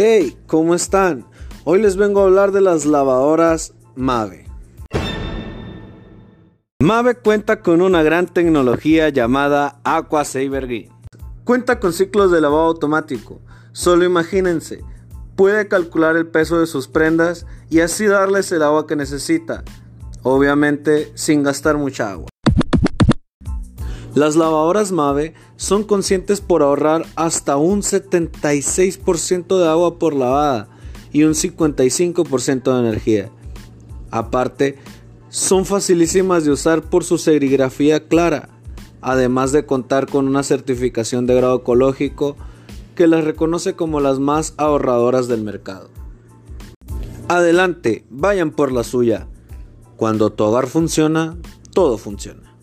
Hey, ¿cómo están? Hoy les vengo a hablar de las lavadoras Mave. Mave cuenta con una gran tecnología llamada Aqua Saver Green. Cuenta con ciclos de lavado automático. Solo imagínense, puede calcular el peso de sus prendas y así darles el agua que necesita, obviamente sin gastar mucha agua. Las lavadoras Mave son conscientes por ahorrar hasta un 76% de agua por lavada y un 55% de energía. Aparte, son facilísimas de usar por su serigrafía clara, además de contar con una certificación de grado ecológico que las reconoce como las más ahorradoras del mercado. Adelante, vayan por la suya. Cuando tu hogar funciona, todo funciona.